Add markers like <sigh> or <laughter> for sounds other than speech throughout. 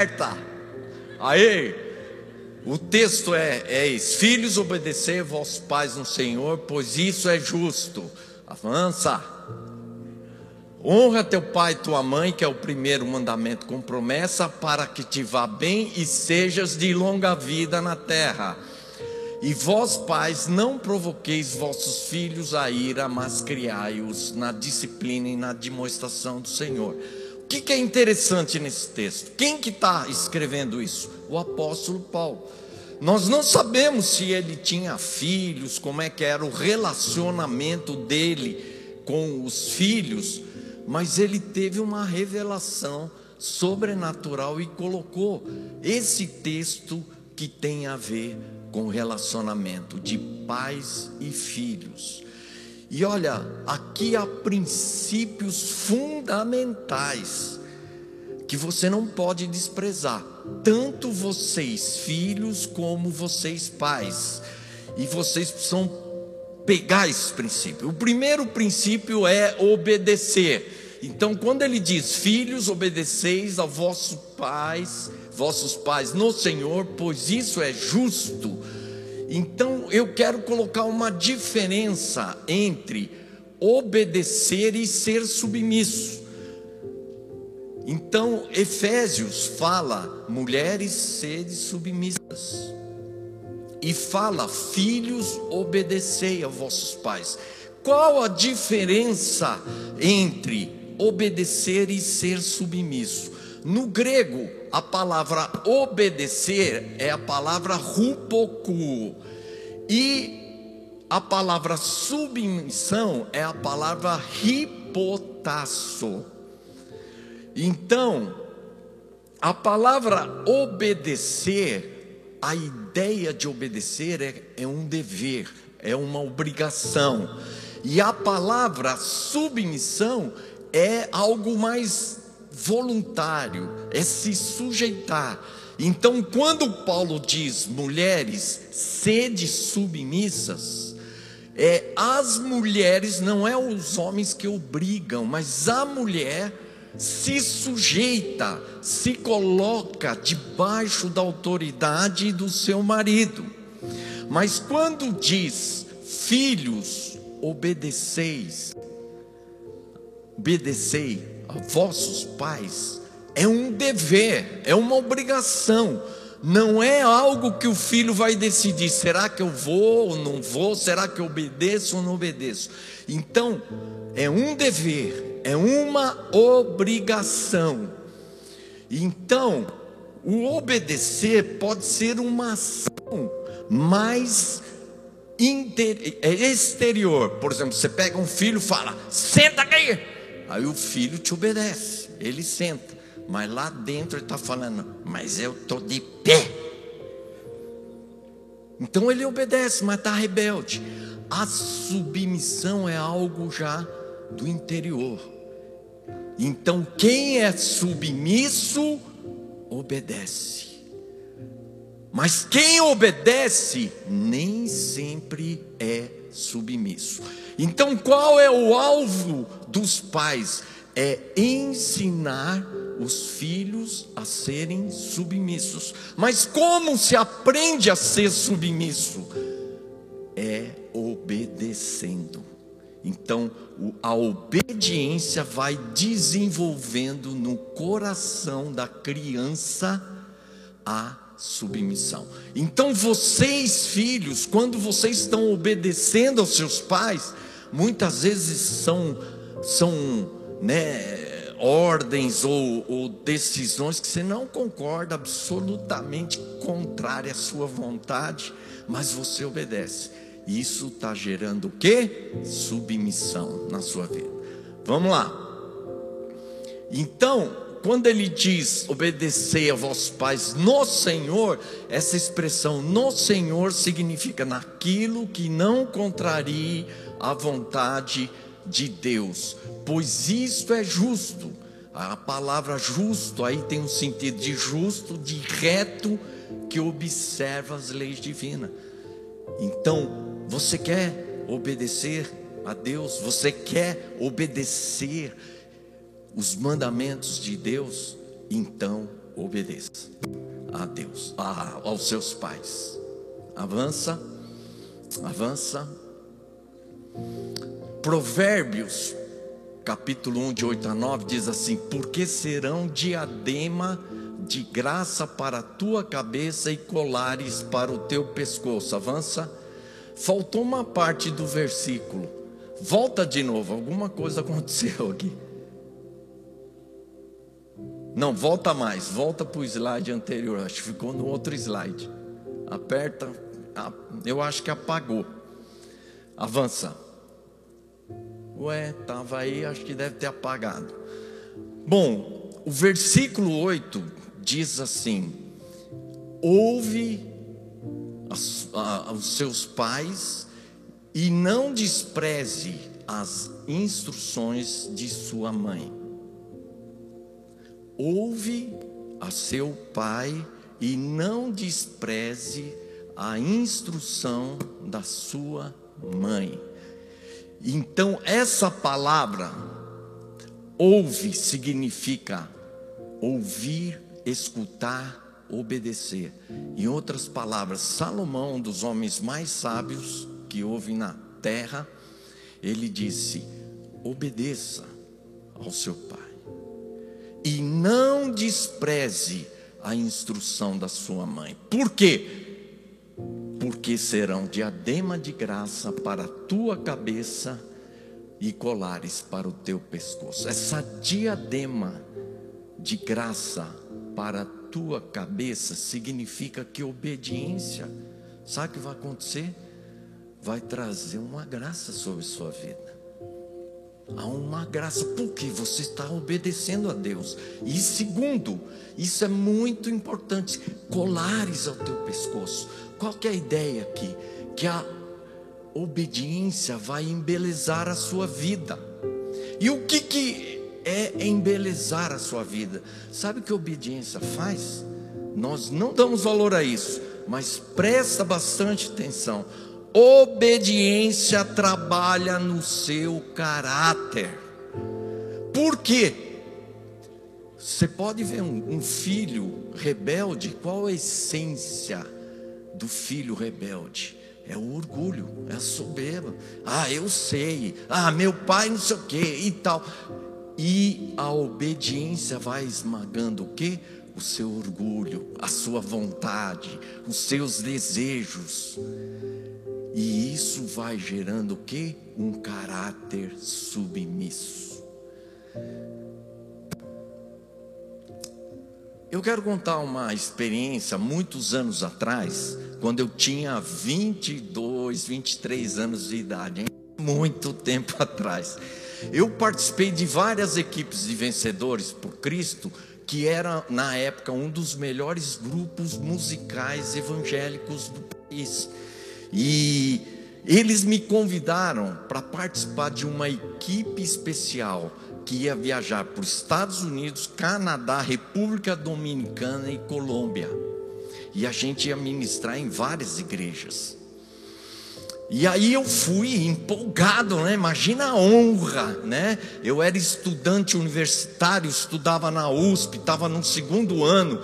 certa. Aí, o texto é, é esse: Filhos, obedecer vossos pais no Senhor, pois isso é justo. Avança. Honra teu pai e tua mãe, que é o primeiro mandamento com promessa, para que te vá bem e sejas de longa vida na terra. E vós, pais, não provoqueis vossos filhos a ira, mas criai-os na disciplina e na demonstração do Senhor. Que, que é interessante nesse texto? Quem que está escrevendo isso? O apóstolo Paulo. Nós não sabemos se ele tinha filhos, como é que era o relacionamento dele com os filhos, mas ele teve uma revelação sobrenatural e colocou esse texto que tem a ver com relacionamento de pais e filhos. E olha, aqui há princípios fundamentais que você não pode desprezar, tanto vocês filhos como vocês pais. E vocês precisam pegar esse princípio. O primeiro princípio é obedecer. Então, quando ele diz: Filhos, obedeceis a vossos pais, vossos pais no Senhor, pois isso é justo. Então, eu quero colocar uma diferença entre obedecer e ser submisso. Então, Efésios fala: mulheres, sede submissas e fala: Filhos, obedecei a vossos pais. Qual a diferença entre obedecer e ser submisso? No grego, a palavra obedecer é a palavra rupoku, e a palavra submissão é a palavra hipotasso. Então, a palavra obedecer a ideia de obedecer é, é um dever, é uma obrigação. E a palavra submissão é algo mais voluntário, é se sujeitar. Então, quando Paulo diz mulheres, sede submissas, é as mulheres, não é os homens que obrigam, mas a mulher se sujeita, se coloca debaixo da autoridade do seu marido. Mas quando diz, filhos, obedeceis, obedecei a vossos pais, é um dever, é uma obrigação. Não é algo que o filho vai decidir: será que eu vou ou não vou? Será que eu obedeço ou não obedeço? Então, é um dever, é uma obrigação. Então, o obedecer pode ser uma ação mais é exterior. Por exemplo, você pega um filho e fala: senta aqui. Aí o filho te obedece, ele senta. Mas lá dentro ele está falando: mas eu estou de pé. Então ele obedece, mas está rebelde. A submissão é algo já do interior. Então, quem é submisso, obedece. Mas quem obedece, nem sempre é submisso. Então, qual é o alvo dos pais? É ensinar os filhos a serem submissos. Mas como se aprende a ser submisso? É obedecendo. Então, a obediência vai desenvolvendo no coração da criança a submissão. Então, vocês, filhos, quando vocês estão obedecendo aos seus pais, muitas vezes são, são né, ordens ou, ou decisões que você não concorda, absolutamente contrária à sua vontade, mas você obedece. Isso está gerando o que? Submissão na sua vida. Vamos lá. Então, quando ele diz obedecer a vossos pais no Senhor, essa expressão no Senhor significa naquilo que não contrarie a vontade de Deus, pois isto é justo. A palavra justo aí tem um sentido de justo, de reto, que observa as leis divinas. Então, você quer obedecer a Deus? Você quer obedecer os mandamentos de Deus? Então obedeça a Deus, a, aos seus pais. Avança, avança. Provérbios, capítulo 1, de 8 a 9, diz assim: Porque serão diadema de graça para a tua cabeça e colares para o teu pescoço. Avança. Faltou uma parte do versículo. Volta de novo, alguma coisa <laughs> aconteceu aqui. Não, volta mais, volta para o slide anterior, acho que ficou no outro slide. Aperta, eu acho que apagou. Avança. Ué, estava aí, acho que deve ter apagado. Bom, o versículo 8 diz assim: Ouve os seus pais e não despreze as instruções de sua mãe ouve a seu pai e não despreze a instrução da sua mãe. Então, essa palavra, ouve, significa ouvir, escutar, obedecer. Em outras palavras, Salomão, um dos homens mais sábios que houve na terra, ele disse: obedeça ao seu pai e não despreze a instrução da sua mãe. Por quê? Porque serão diadema de graça para a tua cabeça e colares para o teu pescoço. Essa diadema de graça para a tua cabeça significa que obediência, sabe o que vai acontecer? Vai trazer uma graça sobre a sua vida. Há uma graça, porque você está obedecendo a Deus. E segundo, isso é muito importante, colares ao teu pescoço. Qual que é a ideia aqui? Que a obediência vai embelezar a sua vida. E o que, que é embelezar a sua vida? Sabe o que a obediência faz? Nós não damos valor a isso, mas presta bastante atenção. Obediência trabalha no seu caráter. Por quê? Você pode ver um, um, filho rebelde, qual a essência do filho rebelde? É o orgulho, é a soberba. Ah, eu sei. Ah, meu pai não sei o que e tal. E a obediência vai esmagando o que? O seu orgulho, a sua vontade, os seus desejos. E isso vai gerando o que? Um caráter submisso. Eu quero contar uma experiência muitos anos atrás, quando eu tinha 22, 23 anos de idade, hein? muito tempo <laughs> atrás. Eu participei de várias equipes de vencedores por Cristo, que era na época um dos melhores grupos musicais evangélicos do país. E eles me convidaram para participar de uma equipe especial que ia viajar para os Estados Unidos, Canadá, República Dominicana e Colômbia. E a gente ia ministrar em várias igrejas. E aí eu fui empolgado, né? Imagina a honra, né? Eu era estudante universitário, estudava na USP, estava no segundo ano.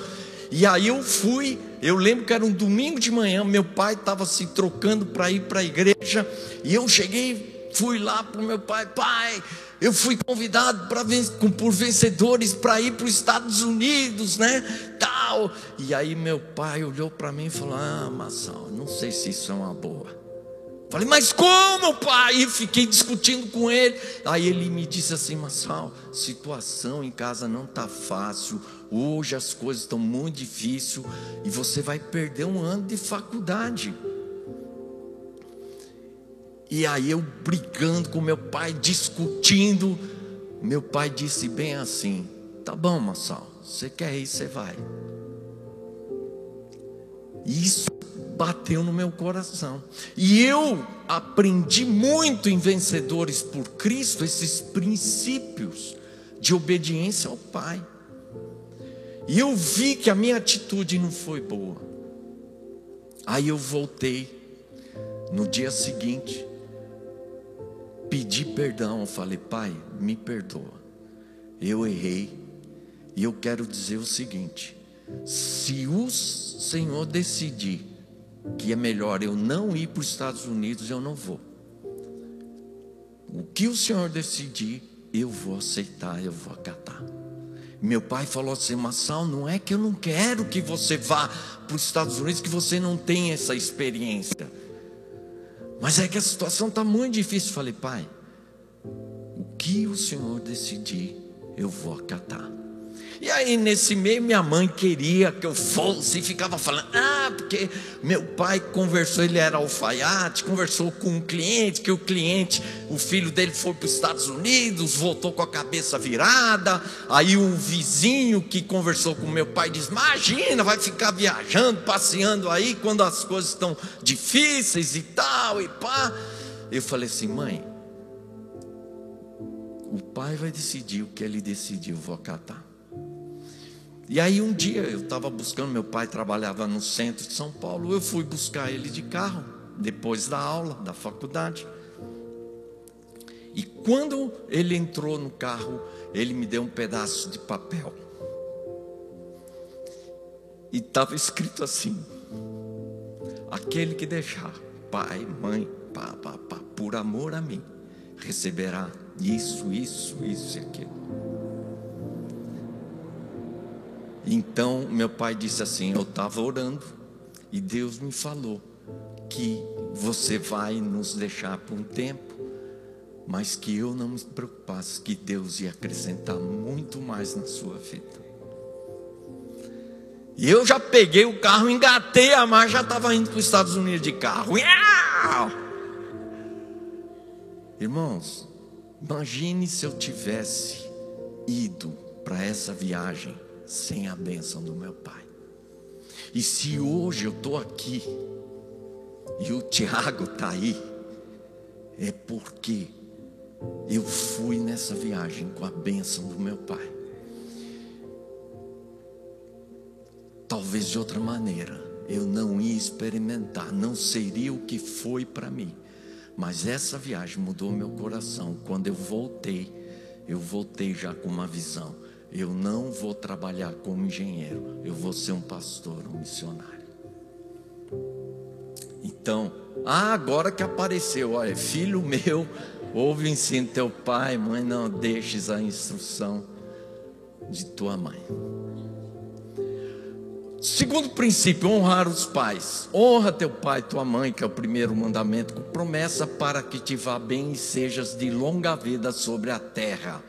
E aí eu fui eu lembro que era um domingo de manhã, meu pai estava se trocando para ir para a igreja, e eu cheguei, fui lá para o meu pai, pai, eu fui convidado para por vencedores para ir para os Estados Unidos, né? Tal. E aí meu pai olhou para mim e falou: Ah, Massal, não sei se isso é uma boa. Falei, mas como, pai? E fiquei discutindo com ele. Aí ele me disse assim: Massal, situação em casa não está fácil. Hoje as coisas estão muito difíceis e você vai perder um ano de faculdade. E aí eu brigando com meu pai, discutindo, meu pai disse bem assim: "Tá bom, Massal, você quer ir, você vai". Isso bateu no meu coração. E eu aprendi muito em Vencedores por Cristo esses princípios de obediência ao Pai. E eu vi que a minha atitude não foi boa. Aí eu voltei no dia seguinte, pedi perdão, eu falei: "Pai, me perdoa. Eu errei. E eu quero dizer o seguinte: Se o Senhor decidir que é melhor eu não ir para os Estados Unidos, eu não vou. O que o Senhor decidir, eu vou aceitar, eu vou acatar. Meu pai falou assim: Massal, não é que eu não quero que você vá para os Estados Unidos, que você não tem essa experiência. Mas é que a situação está muito difícil. Falei, pai, o que o Senhor decidir, eu vou acatar. E aí, nesse meio, minha mãe queria que eu fosse e ficava falando: ah, porque meu pai conversou, ele era alfaiate, conversou com um cliente, que o cliente, o filho dele foi para os Estados Unidos, voltou com a cabeça virada. Aí, o vizinho que conversou com meu pai diz: imagina, vai ficar viajando, passeando aí quando as coisas estão difíceis e tal, e pá. Eu falei assim, mãe, o pai vai decidir o que ele decidiu, vou acatar. E aí um dia eu estava buscando, meu pai trabalhava no centro de São Paulo, eu fui buscar ele de carro, depois da aula, da faculdade. E quando ele entrou no carro, ele me deu um pedaço de papel. E estava escrito assim: aquele que deixar pai, mãe, pá, pá, pá, por amor a mim, receberá isso, isso, isso e aquilo. Então meu pai disse assim: Eu estava orando e Deus me falou que você vai nos deixar por um tempo, mas que eu não me preocupasse, que Deus ia acrescentar muito mais na sua vida. E eu já peguei o carro, engatei a marcha, já estava indo para os Estados Unidos de carro. Irmãos, imagine se eu tivesse ido para essa viagem sem a bênção do meu pai. E se hoje eu estou aqui e o Tiago está aí, é porque eu fui nessa viagem com a bênção do meu pai. Talvez de outra maneira eu não ia experimentar, não seria o que foi para mim. Mas essa viagem mudou meu coração. Quando eu voltei, eu voltei já com uma visão eu não vou trabalhar como engenheiro, eu vou ser um pastor, um missionário. Então, ah, agora que apareceu, olha, filho meu, ouve o ensino teu pai, mãe, não deixes a instrução de tua mãe. Segundo princípio, honrar os pais. Honra teu pai e tua mãe, que é o primeiro mandamento, com promessa para que te vá bem e sejas de longa vida sobre a terra.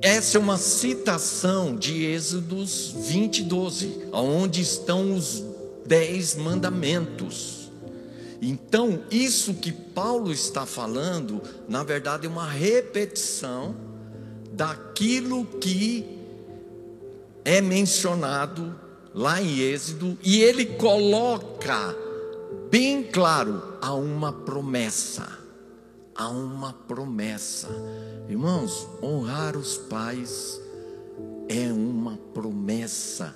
Essa é uma citação de Êxodos 20, 12, onde estão os dez mandamentos. Então, isso que Paulo está falando, na verdade, é uma repetição daquilo que é mencionado lá em Êxodo, e ele coloca bem claro a uma promessa há uma promessa. Irmãos, honrar os pais é uma promessa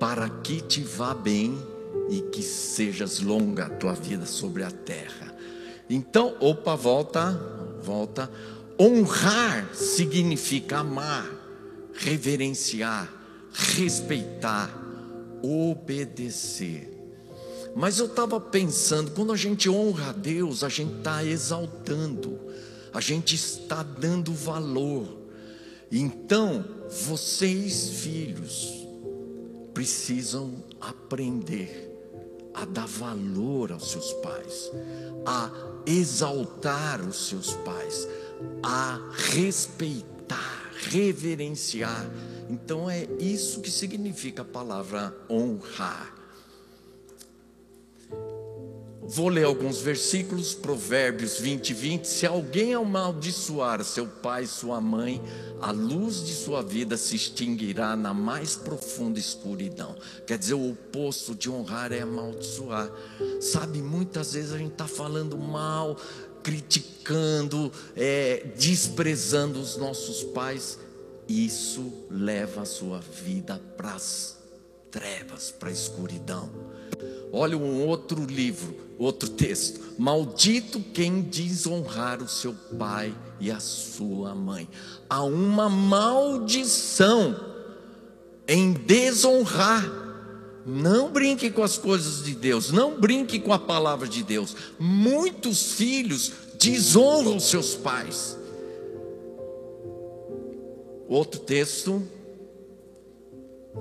para que te vá bem e que sejas longa a tua vida sobre a terra. Então, opa, volta, volta. Honrar significa amar, reverenciar, respeitar, obedecer. Mas eu estava pensando, quando a gente honra a Deus, a gente está exaltando, a gente está dando valor. Então, vocês, filhos, precisam aprender a dar valor aos seus pais, a exaltar os seus pais, a respeitar, reverenciar. Então é isso que significa a palavra honrar. Vou ler alguns versículos, Provérbios 20, 20. Se alguém amaldiçoar seu pai sua mãe, a luz de sua vida se extinguirá na mais profunda escuridão. Quer dizer, o oposto de honrar é amaldiçoar. Sabe, muitas vezes a gente está falando mal, criticando, é, desprezando os nossos pais. Isso leva a sua vida para as trevas, para a escuridão. Olha um outro livro, outro texto. Maldito quem desonrar o seu pai e a sua mãe. Há uma maldição em desonrar. Não brinque com as coisas de Deus, não brinque com a palavra de Deus. Muitos filhos desonram seus pais. Outro texto,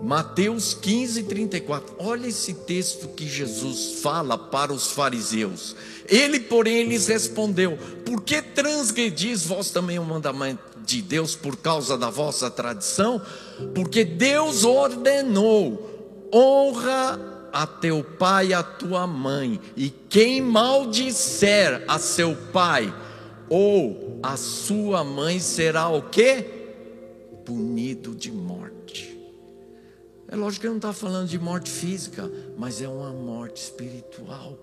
Mateus 15, 34. Olha esse texto que Jesus fala para os fariseus. Ele, porém, lhes respondeu: Por que transgredis vós também o mandamento de Deus por causa da vossa tradição? Porque Deus ordenou: honra a teu pai e a tua mãe, e quem maldisser a seu pai ou a sua mãe será o que? Punido de morte. É lógico que ele não está falando de morte física, mas é uma morte espiritual.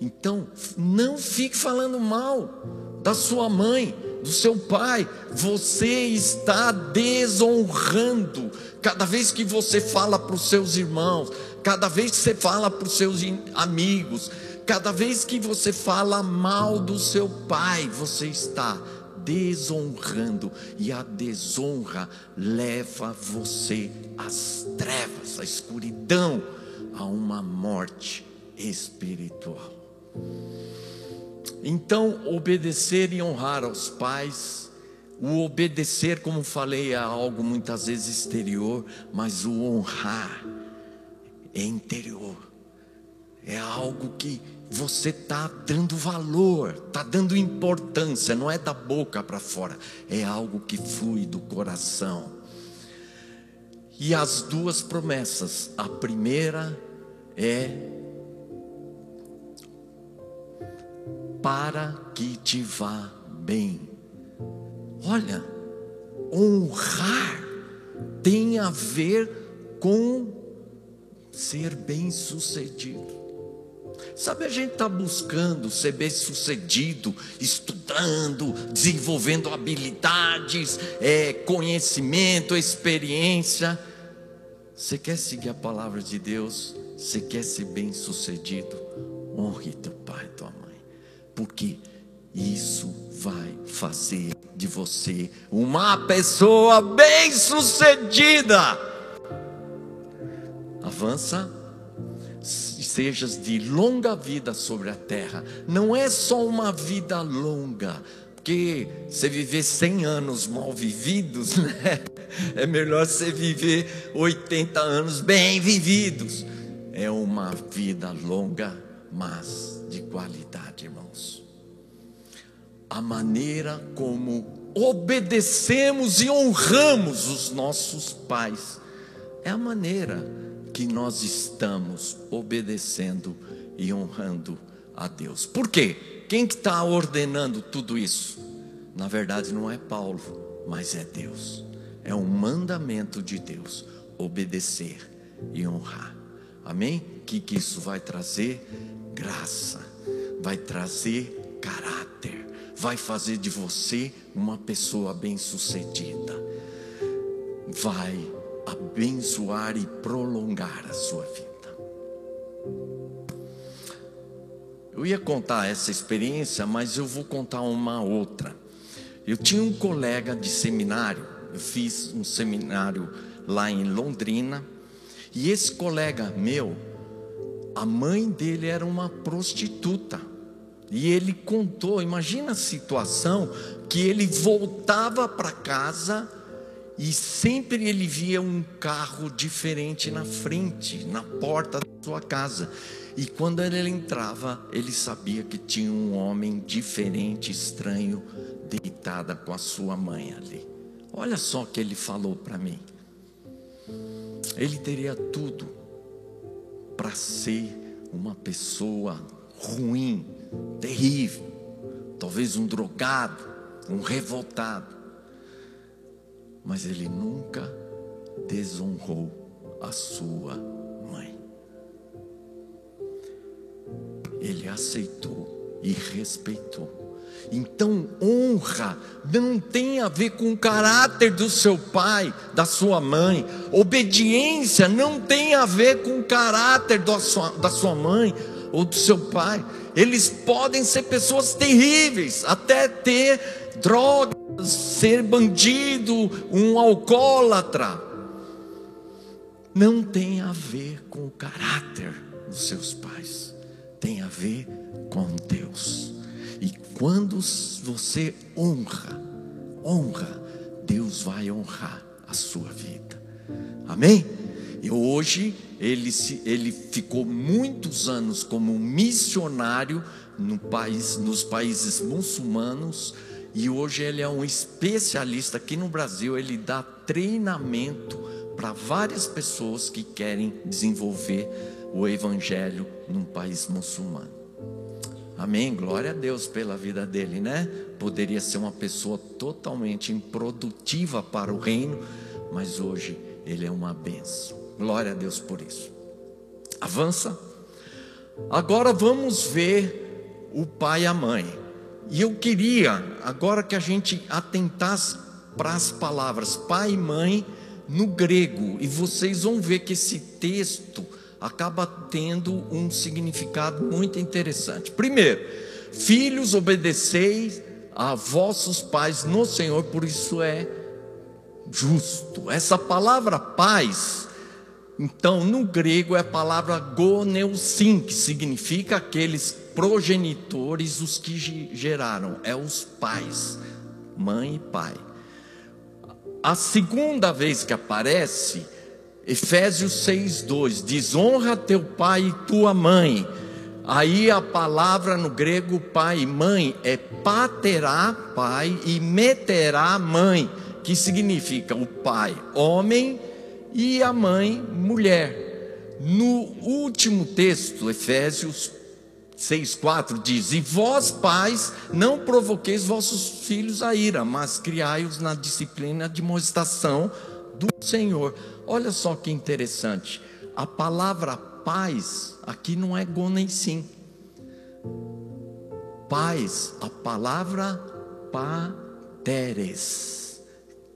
Então, não fique falando mal da sua mãe, do seu pai. Você está desonrando. Cada vez que você fala para os seus irmãos, cada vez que você fala para os seus amigos, cada vez que você fala mal do seu pai, você está desonrando, e a desonra leva você às trevas, à escuridão, a uma morte espiritual. Então, obedecer e honrar aos pais, o obedecer, como falei, é algo muitas vezes exterior, mas o honrar é interior, é algo que você está dando valor, está dando importância, não é da boca para fora, é algo que flui do coração. E as duas promessas, a primeira é para que te vá bem. Olha, honrar tem a ver com ser bem-sucedido. Sabe, a gente está buscando ser bem-sucedido, estudando, desenvolvendo habilidades, é, conhecimento, experiência. Você quer seguir a palavra de Deus? Você quer ser bem-sucedido? Honre teu pai e tua mãe porque isso vai fazer de você uma pessoa bem-sucedida. Avança, sejas de longa vida sobre a terra. Não é só uma vida longa, porque você viver 100 anos mal vividos, <laughs> né? É melhor você viver 80 anos bem vividos. É uma vida longa, mas de qualidade, irmãos. A maneira como obedecemos e honramos os nossos pais é a maneira que nós estamos obedecendo e honrando a Deus. Por quê? Quem que está ordenando tudo isso? Na verdade não é Paulo, mas é Deus. É um mandamento de Deus obedecer e honrar. Amém? O que, que isso vai trazer? graça, vai trazer caráter, vai fazer de você uma pessoa bem-sucedida, vai abençoar e prolongar a sua vida. Eu ia contar essa experiência, mas eu vou contar uma outra. Eu tinha um colega de seminário, eu fiz um seminário lá em Londrina, e esse colega meu, a mãe dele era uma prostituta. E ele contou, imagina a situação que ele voltava para casa e sempre ele via um carro diferente na frente, na porta da sua casa. E quando ele entrava, ele sabia que tinha um homem diferente, estranho, deitada com a sua mãe ali. Olha só o que ele falou para mim. Ele teria tudo para ser uma pessoa ruim, terrível, talvez um drogado, um revoltado, mas ele nunca desonrou a sua mãe. Ele aceitou e respeitou. Então, honra não tem a ver com o caráter do seu pai, da sua mãe. Obediência não tem a ver com o caráter da sua, da sua mãe ou do seu pai. Eles podem ser pessoas terríveis, até ter drogas, ser bandido, um alcoólatra. não tem a ver com o caráter dos seus pais, tem a ver com Deus. E quando você honra, honra, Deus vai honrar a sua vida. Amém? E hoje ele, se, ele ficou muitos anos como missionário no país, nos países muçulmanos e hoje ele é um especialista aqui no Brasil. Ele dá treinamento para várias pessoas que querem desenvolver o evangelho num país muçulmano. Amém. Glória a Deus pela vida dele, né? Poderia ser uma pessoa totalmente improdutiva para o reino, mas hoje ele é uma benção. Glória a Deus por isso. Avança. Agora vamos ver o pai e a mãe. E eu queria, agora que a gente atentasse para as palavras pai e mãe no grego, e vocês vão ver que esse texto acaba tendo um significado muito interessante. Primeiro, filhos, obedeceis a vossos pais no Senhor, por isso é justo. Essa palavra paz então, no grego é a palavra goneusim, que significa aqueles progenitores, os que geraram, é os pais, mãe e pai. A segunda vez que aparece, Efésios 6:2 diz: "Honra teu pai e tua mãe". Aí a palavra no grego pai e mãe é paterá, pai, e meterá, mãe, que significa o pai, homem, e a mãe, mulher. No último texto, Efésios 6,4 diz: E vós, pais, não provoqueis vossos filhos a ira, mas criai-os na disciplina de moestação do Senhor. Olha só que interessante. A palavra paz aqui não é sim. Paz, a palavra pateres.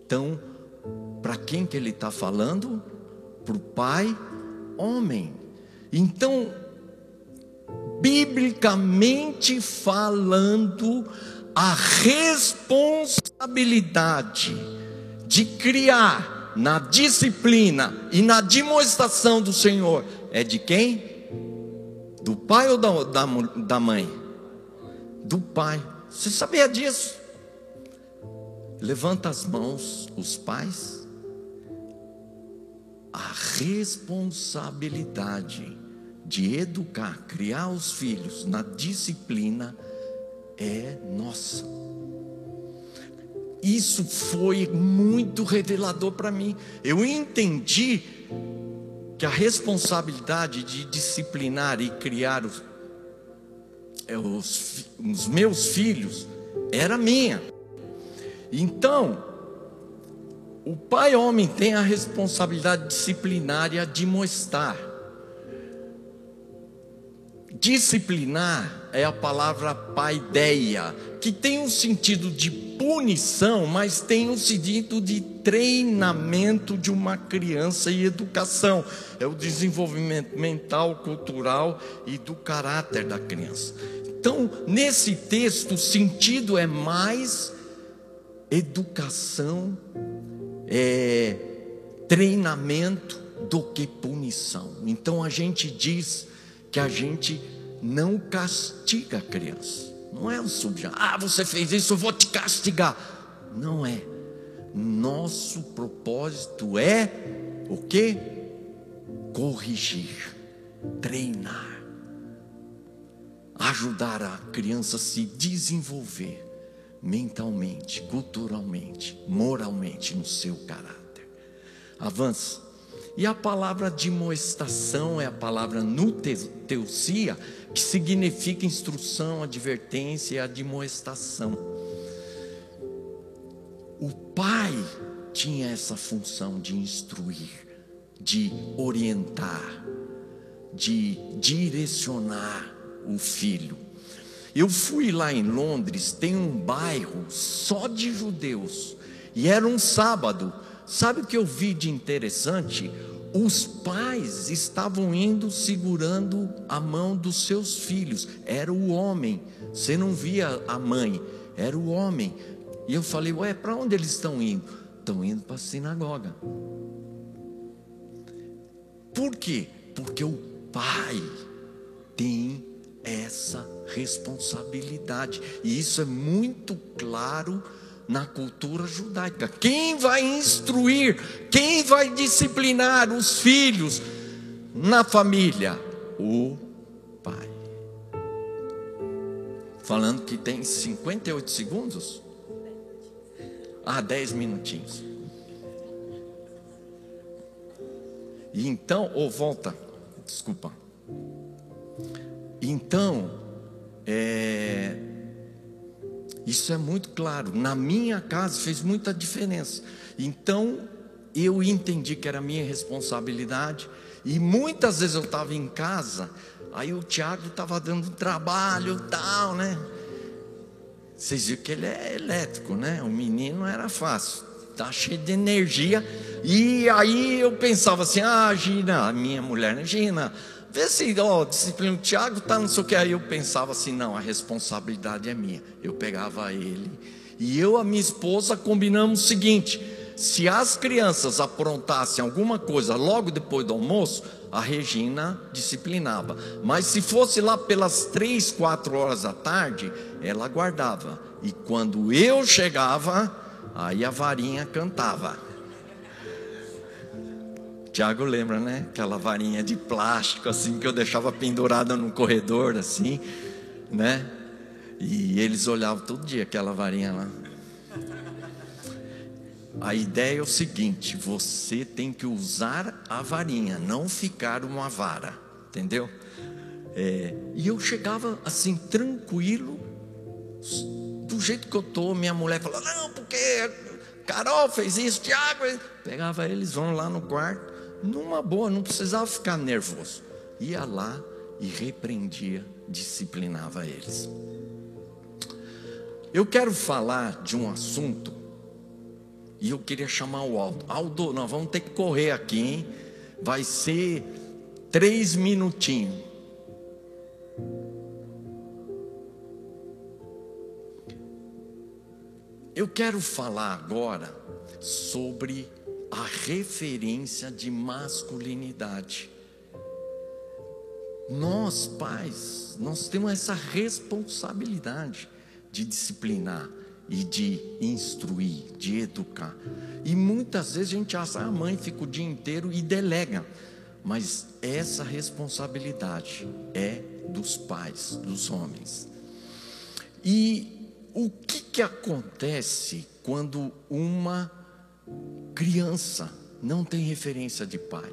Então, para quem que ele está falando? Para o pai, homem. Então, biblicamente falando, a responsabilidade de criar na disciplina e na demonstração do Senhor é de quem? Do pai ou da, da, da mãe? Do pai. Você sabia disso? Levanta as mãos, os pais a responsabilidade de educar, criar os filhos na disciplina é nossa. Isso foi muito revelador para mim. Eu entendi que a responsabilidade de disciplinar e criar os, é, os, os meus filhos era minha. Então, o pai homem tem a responsabilidade disciplinária de mostrar. Disciplinar é a palavra paideia, que tem um sentido de punição, mas tem um sentido de treinamento de uma criança e educação. É o desenvolvimento mental, cultural e do caráter da criança. Então, nesse texto, o sentido é mais educação é, treinamento do que punição. Então a gente diz que a gente não castiga a criança. Não é o subjetivo. Ah, você fez isso, eu vou te castigar. Não é. Nosso propósito é o que? Corrigir, treinar, ajudar a criança a se desenvolver mentalmente, culturalmente, moralmente no seu caráter. Avança. E a palavra demonstração é a palavra nuteusia, que significa instrução, advertência e admoestação. O pai tinha essa função de instruir, de orientar, de direcionar o filho. Eu fui lá em Londres, tem um bairro só de judeus, e era um sábado. Sabe o que eu vi de interessante? Os pais estavam indo segurando a mão dos seus filhos, era o homem, você não via a mãe, era o homem. E eu falei, ué, para onde eles estão indo? Estão indo para a sinagoga. Por quê? Porque o pai tem essa responsabilidade. E isso é muito claro na cultura judaica. Quem vai instruir, quem vai disciplinar os filhos na família? O pai. Falando que tem 58 segundos? Ah, 10 minutinhos. E então, ou oh, volta, desculpa. Então, é, isso é muito claro. Na minha casa fez muita diferença. Então, eu entendi que era minha responsabilidade. E muitas vezes eu estava em casa, aí o Tiago estava dando trabalho tal, né? Vocês viram que ele é elétrico, né? O menino era fácil, tá cheio de energia. E aí eu pensava assim: ah, Gina, minha mulher, né? Gina, Vê se, ó, disciplina, o Tiago tá não sei o que. Aí eu pensava assim: não, a responsabilidade é minha. Eu pegava ele. E eu a minha esposa combinamos o seguinte: se as crianças aprontassem alguma coisa logo depois do almoço, a Regina disciplinava. Mas se fosse lá pelas três, quatro horas da tarde, ela guardava. E quando eu chegava, aí a varinha cantava. Tiago lembra, né? Aquela varinha de plástico assim que eu deixava pendurada no corredor assim, né? E eles olhavam todo dia aquela varinha lá. A ideia é o seguinte: você tem que usar a varinha, não ficar uma vara, entendeu? É, e eu chegava assim, tranquilo, do jeito que eu tô. Minha mulher falou: Não, porque Carol fez isso, Tiago. Pegava eles, vão lá no quarto numa boa, não precisava ficar nervoso. Ia lá e repreendia, disciplinava eles. Eu quero falar de um assunto e eu queria chamar o Aldo. Aldo, nós vamos ter que correr aqui, hein? Vai ser três minutinhos. Eu quero falar agora sobre a referência de masculinidade. Nós, pais, nós temos essa responsabilidade de disciplinar e de instruir, de educar. E muitas vezes a gente acha, ah, a mãe fica o dia inteiro e delega. Mas essa responsabilidade é dos pais, dos homens. E o que, que acontece quando uma Criança não tem referência de pai.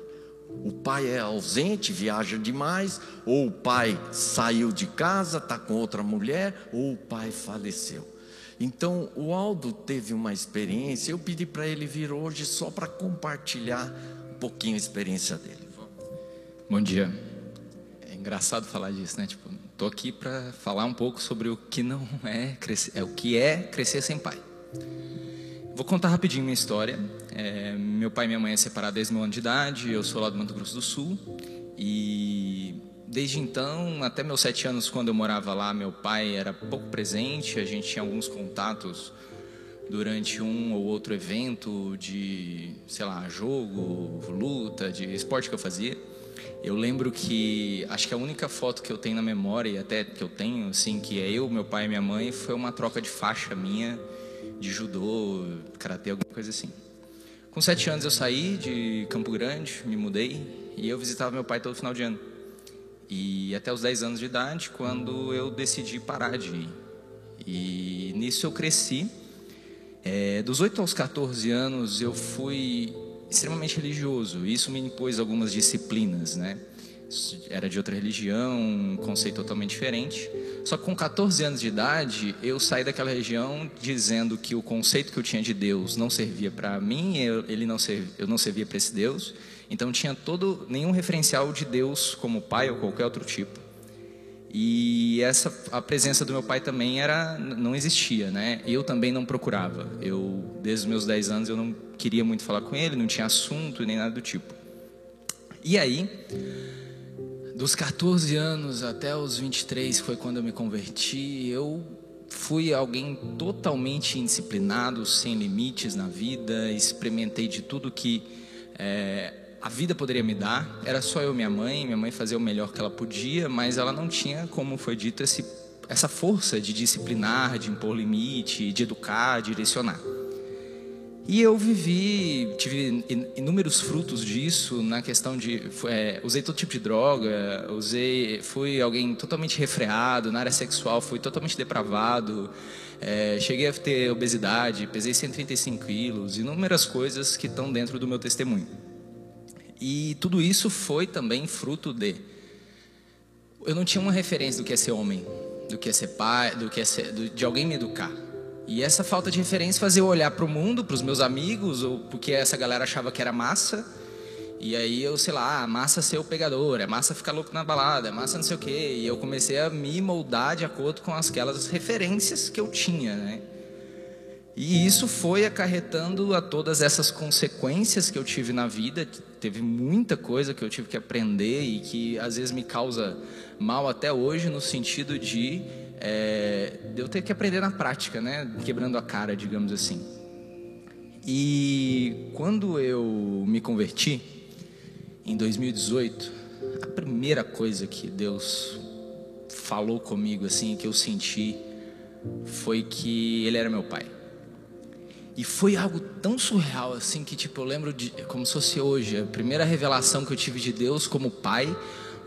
O pai é ausente, viaja demais, ou o pai saiu de casa, está com outra mulher, ou o pai faleceu. Então, o Aldo teve uma experiência, eu pedi para ele vir hoje só para compartilhar um pouquinho a experiência dele. Bom dia. É engraçado falar disso, né? Tipo, tô aqui para falar um pouco sobre o que não é crescer, é o que é crescer sem pai. Vou contar rapidinho minha história. É, meu pai e minha mãe é separados desde meu ano de idade, eu sou lá do Mato Grosso do Sul. E desde então, até meus sete anos, quando eu morava lá, meu pai era pouco presente, a gente tinha alguns contatos durante um ou outro evento de, sei lá, jogo, luta, de esporte que eu fazia. Eu lembro que acho que a única foto que eu tenho na memória, e até que eu tenho, assim, que é eu, meu pai e minha mãe, foi uma troca de faixa minha de judô, karatê, alguma coisa assim. Com sete anos eu saí de Campo Grande, me mudei e eu visitava meu pai todo final de ano. E até os 10 anos de idade, quando eu decidi parar de ir. E nisso eu cresci. É, dos 8 aos 14 anos eu fui extremamente religioso. Isso me impôs algumas disciplinas, né? Era de outra religião, um conceito totalmente diferente. Só que com 14 anos de idade, eu saí daquela região dizendo que o conceito que eu tinha de Deus não servia para mim, eu, ele não servia, eu não servia para esse Deus. Então tinha todo nenhum referencial de Deus como pai ou qualquer outro tipo. E essa a presença do meu pai também era não existia, né? Eu também não procurava. Eu desde os meus 10 anos eu não queria muito falar com ele, não tinha assunto nem nada do tipo. E aí, dos 14 anos até os 23, que foi quando eu me converti, eu fui alguém totalmente indisciplinado, sem limites na vida, experimentei de tudo que é, a vida poderia me dar. Era só eu e minha mãe. Minha mãe fazia o melhor que ela podia, mas ela não tinha, como foi dito, esse, essa força de disciplinar, de impor limite, de educar, direcionar. E eu vivi, tive inúmeros frutos disso na questão de é, usei todo tipo de droga, usei, fui alguém totalmente refreado na área sexual, fui totalmente depravado, é, cheguei a ter obesidade, pesei 135 quilos, inúmeras coisas que estão dentro do meu testemunho. E tudo isso foi também fruto de eu não tinha uma referência do que é ser homem, do que é ser pai, do que é ser, de alguém me educar. E essa falta de referência fazia eu olhar para o mundo, para os meus amigos, ou porque essa galera achava que era massa. E aí eu, sei lá, ah, massa ser o pegador, é massa ficar louco na balada, é massa não sei o quê. E eu comecei a me moldar de acordo com aquelas referências que eu tinha, né? E isso foi acarretando a todas essas consequências que eu tive na vida. Teve muita coisa que eu tive que aprender e que às vezes me causa mal até hoje, no sentido de é, eu ter que aprender na prática, né? Quebrando a cara, digamos assim. E quando eu me converti, em 2018, a primeira coisa que Deus falou comigo, assim, que eu senti, foi que Ele era meu pai. E foi algo tão surreal, assim, que, tipo, eu lembro de, como se fosse hoje, a primeira revelação que eu tive de Deus como pai,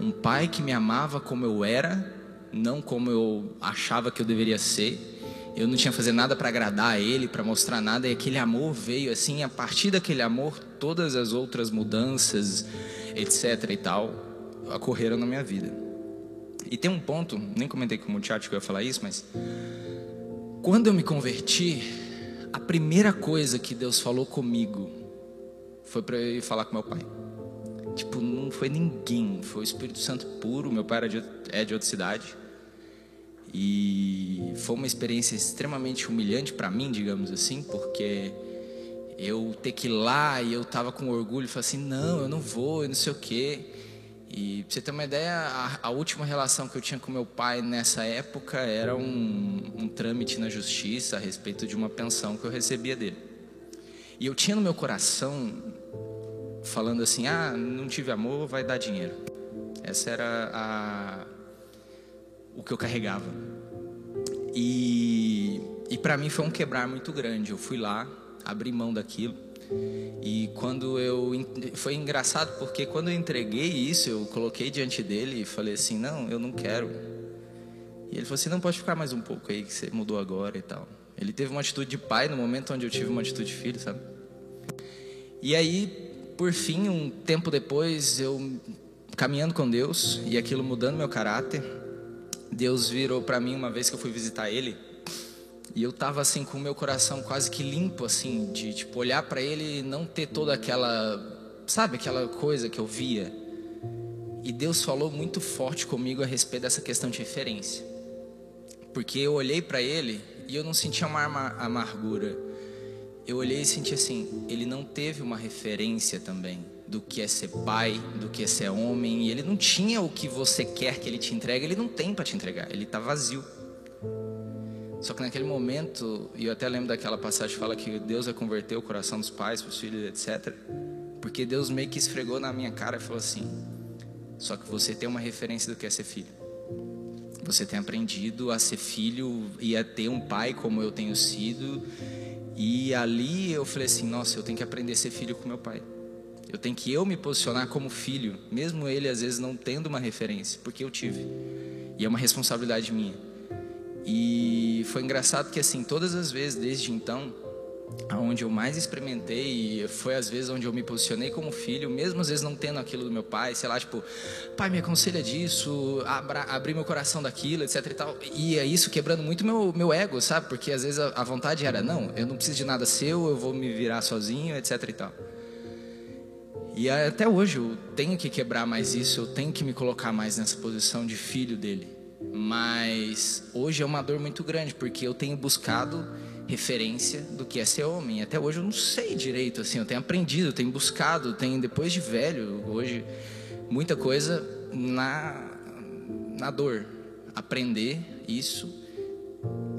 um pai que me amava como eu era, não como eu achava que eu deveria ser. Eu não tinha fazer nada para agradar a ele, para mostrar nada, e aquele amor veio assim, a partir daquele amor, todas as outras mudanças, etc e tal, ocorreram na minha vida. E tem um ponto, nem comentei com o Tiago que eu ia falar isso, mas quando eu me converti, a primeira coisa que Deus falou comigo foi para eu ir falar com meu pai. Tipo, não foi ninguém, foi o Espírito Santo puro. Meu pai era de, é de outra cidade. E foi uma experiência extremamente humilhante para mim, digamos assim, porque eu ter que ir lá e eu tava com orgulho, falei assim, não, eu não vou, eu não sei o quê. E pra você ter uma ideia, a, a, última relação que eu tinha com meu pai nessa época era um, um trâmite na justiça a respeito de uma pensão que eu recebia dele. E eu tinha no meu coração, falando assim, ah, não tive amor, vai dar dinheiro. Essa era a, o que eu carregava. E, e para mim foi um quebrar muito grande. Eu fui lá, abri mão daquilo. E quando eu. Foi engraçado porque quando eu entreguei isso, eu coloquei diante dele e falei assim: Não, eu não quero. E ele falou assim: Não, pode ficar mais um pouco aí, que você mudou agora e tal. Ele teve uma atitude de pai no momento onde eu tive uma atitude de filho, sabe? E aí, por fim, um tempo depois, eu caminhando com Deus e aquilo mudando meu caráter, Deus virou para mim uma vez que eu fui visitar ele, e eu tava assim com o meu coração quase que limpo assim, de tipo olhar para ele e não ter toda aquela, sabe, aquela coisa que eu via. E Deus falou muito forte comigo a respeito dessa questão de referência. Porque eu olhei para ele e eu não sentia uma amargura. Eu olhei e senti assim, ele não teve uma referência também do que é ser pai, do que é ser homem, e ele não tinha o que você quer que ele te entregue, ele não tem para te entregar, ele está vazio. Só que naquele momento, e eu até lembro daquela passagem que fala que Deus vai converter o coração dos pais, dos filhos, etc. Porque Deus meio que esfregou na minha cara e falou assim: só que você tem uma referência do que é ser filho. Você tem aprendido a ser filho e a ter um pai como eu tenho sido. E ali eu falei assim: nossa, eu tenho que aprender a ser filho com meu pai. Eu tenho que eu me posicionar como filho, mesmo ele às vezes não tendo uma referência, porque eu tive. E é uma responsabilidade minha. E foi engraçado que assim, todas as vezes desde então, aonde eu mais experimentei foi às vezes onde eu me posicionei como filho, mesmo às vezes não tendo aquilo do meu pai, sei lá, tipo, pai, me aconselha disso, abra, abrir meu coração daquilo, etc e tal. E é isso quebrando muito meu, meu ego, sabe? Porque às vezes a, a vontade era, não, eu não preciso de nada seu, eu vou me virar sozinho, etc e tal. E até hoje eu tenho que quebrar mais isso, eu tenho que me colocar mais nessa posição de filho dele. Mas hoje é uma dor muito grande, porque eu tenho buscado referência do que é ser homem. Até hoje eu não sei direito, assim, eu tenho aprendido, eu tenho buscado, tenho depois de velho, hoje muita coisa na na dor, aprender isso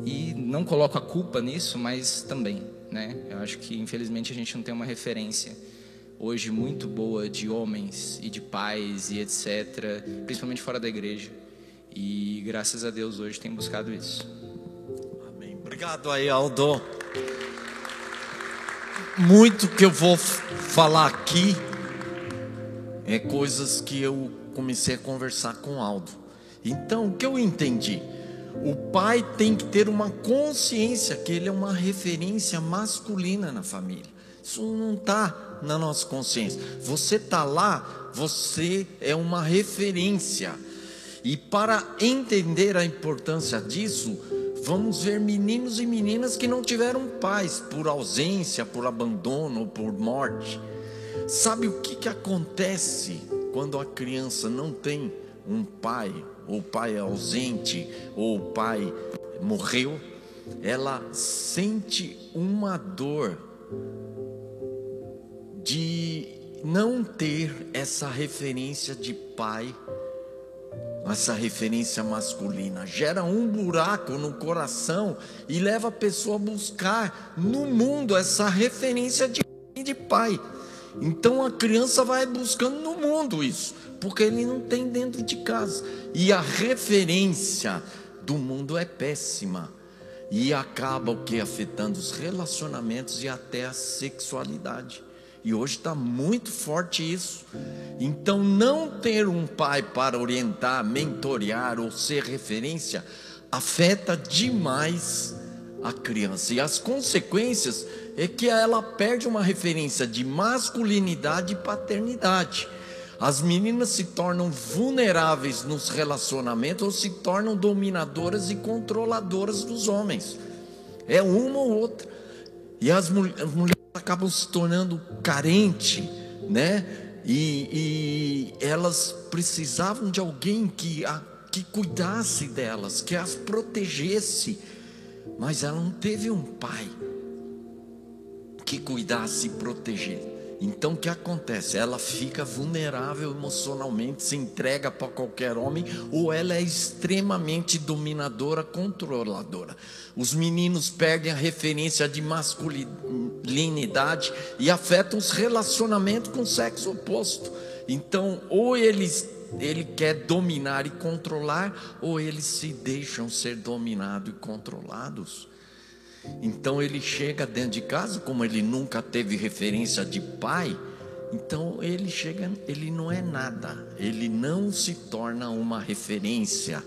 e não coloco a culpa nisso, mas também, né? Eu acho que infelizmente a gente não tem uma referência hoje muito boa de homens e de pais e etc, principalmente fora da igreja. E graças a Deus hoje tem buscado isso. Amém. Obrigado aí, Aldo. Muito que eu vou falar aqui é coisas que eu comecei a conversar com Aldo. Então, o que eu entendi? O pai tem que ter uma consciência que ele é uma referência masculina na família. Isso não está na nossa consciência. Você está lá, você é uma referência. E para entender a importância disso, vamos ver meninos e meninas que não tiveram pais por ausência, por abandono por morte. Sabe o que, que acontece quando a criança não tem um pai, ou o pai é ausente, ou o pai morreu? Ela sente uma dor de não ter essa referência de pai, essa referência masculina. Gera um buraco no coração e leva a pessoa a buscar no mundo essa referência de, de pai. Então a criança vai buscando no mundo isso, porque ele não tem dentro de casa. E a referência do mundo é péssima. E acaba o que? Afetando os relacionamentos e até a sexualidade. E hoje está muito forte isso. Então, não ter um pai para orientar, mentorear ou ser referência afeta demais a criança. E as consequências é que ela perde uma referência de masculinidade e paternidade. As meninas se tornam vulneráveis nos relacionamentos ou se tornam dominadoras e controladoras dos homens. É uma ou outra. E as, mulheres acabam se tornando carentes, né? E, e, elas precisavam de alguém que, a, que cuidasse delas, que as protegesse. Mas ela não teve um pai que cuidasse e protegesse. Então o que acontece? Ela fica vulnerável emocionalmente, se entrega para qualquer homem, ou ela é extremamente dominadora, controladora. Os meninos perdem a referência de masculinidade e afetam os relacionamentos com o sexo oposto. Então, ou eles ele quer dominar e controlar, ou eles se deixam ser dominados e controlados. Então ele chega dentro de casa, como ele nunca teve referência de pai, então ele chega, ele não é nada, ele não se torna uma referência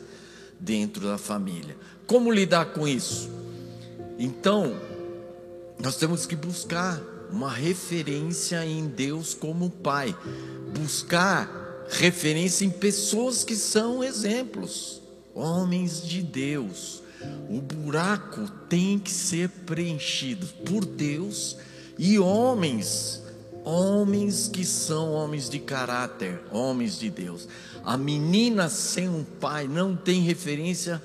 dentro da família. Como lidar com isso? Então, nós temos que buscar uma referência em Deus como pai, buscar referência em pessoas que são exemplos, homens de Deus o buraco tem que ser preenchido por Deus e homens, homens que são homens de caráter, homens de Deus. A menina sem um pai não tem referência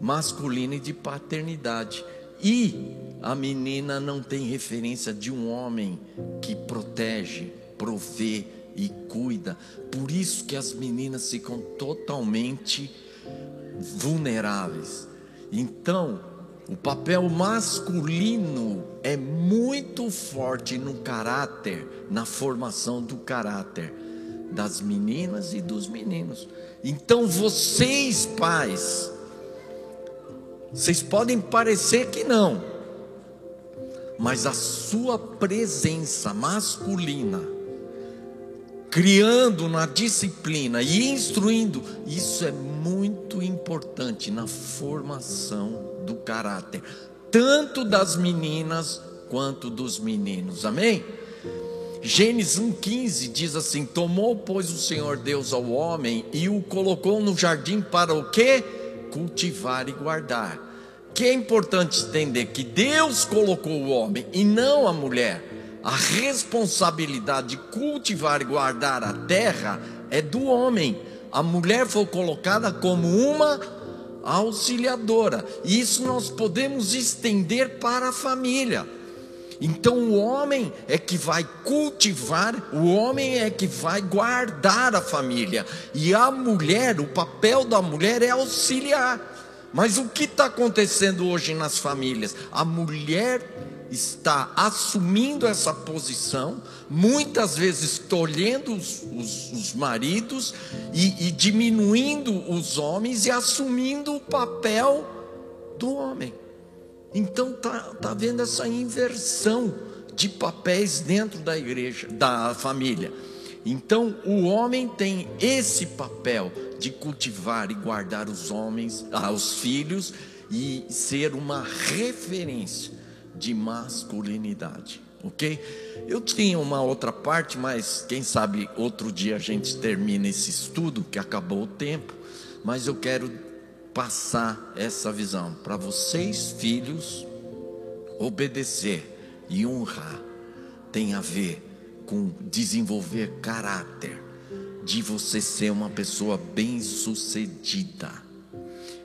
masculina e de paternidade. E a menina não tem referência de um homem que protege, provê e cuida. Por isso que as meninas ficam totalmente vulneráveis. Então, o papel masculino é muito forte no caráter, na formação do caráter das meninas e dos meninos. Então, vocês, pais, vocês podem parecer que não, mas a sua presença masculina, criando na disciplina e instruindo, isso é muito importante na formação do caráter, tanto das meninas quanto dos meninos. Amém? Gênesis 1,15 diz assim: Tomou, pois, o Senhor Deus ao homem e o colocou no jardim para o que? Cultivar e guardar. Que é importante entender que Deus colocou o homem e não a mulher. A responsabilidade de cultivar e guardar a terra é do homem a mulher foi colocada como uma auxiliadora. E isso nós podemos estender para a família. Então o homem é que vai cultivar, o homem é que vai guardar a família. E a mulher, o papel da mulher é auxiliar. Mas o que está acontecendo hoje nas famílias? A mulher está assumindo essa posição, muitas vezes tolhendo os, os, os maridos e, e diminuindo os homens e assumindo o papel do homem. Então tá, tá vendo essa inversão de papéis dentro da igreja, da família. Então o homem tem esse papel de cultivar e guardar os homens, ah, os filhos e ser uma referência de masculinidade, ok? Eu tinha uma outra parte, mas quem sabe outro dia a gente termina esse estudo, que acabou o tempo, mas eu quero passar essa visão para vocês, filhos, obedecer e honrar tem a ver com desenvolver caráter, de você ser uma pessoa bem-sucedida.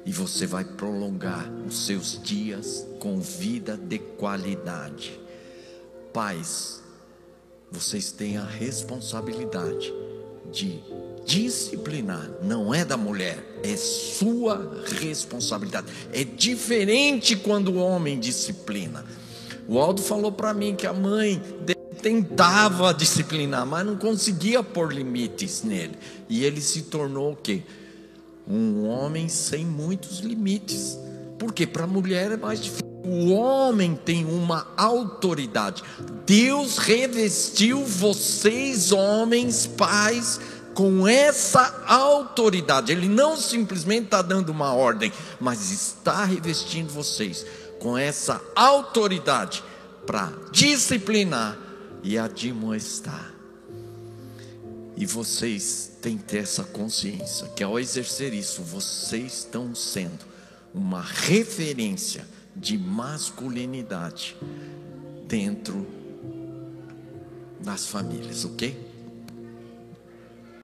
E você vai prolongar os seus dias com vida de qualidade. Pais, vocês têm a responsabilidade de disciplinar, não é da mulher, é sua responsabilidade. É diferente quando o homem disciplina. O Aldo falou para mim que a mãe tentava disciplinar, mas não conseguia pôr limites nele. E ele se tornou o quê? Um homem sem muitos limites. Porque para a mulher é mais difícil. O homem tem uma autoridade. Deus revestiu vocês, homens, pais, com essa autoridade. Ele não simplesmente está dando uma ordem, mas está revestindo vocês com essa autoridade para disciplinar e admoestar. E vocês têm que ter essa consciência que ao exercer isso, vocês estão sendo uma referência de masculinidade dentro das famílias, ok?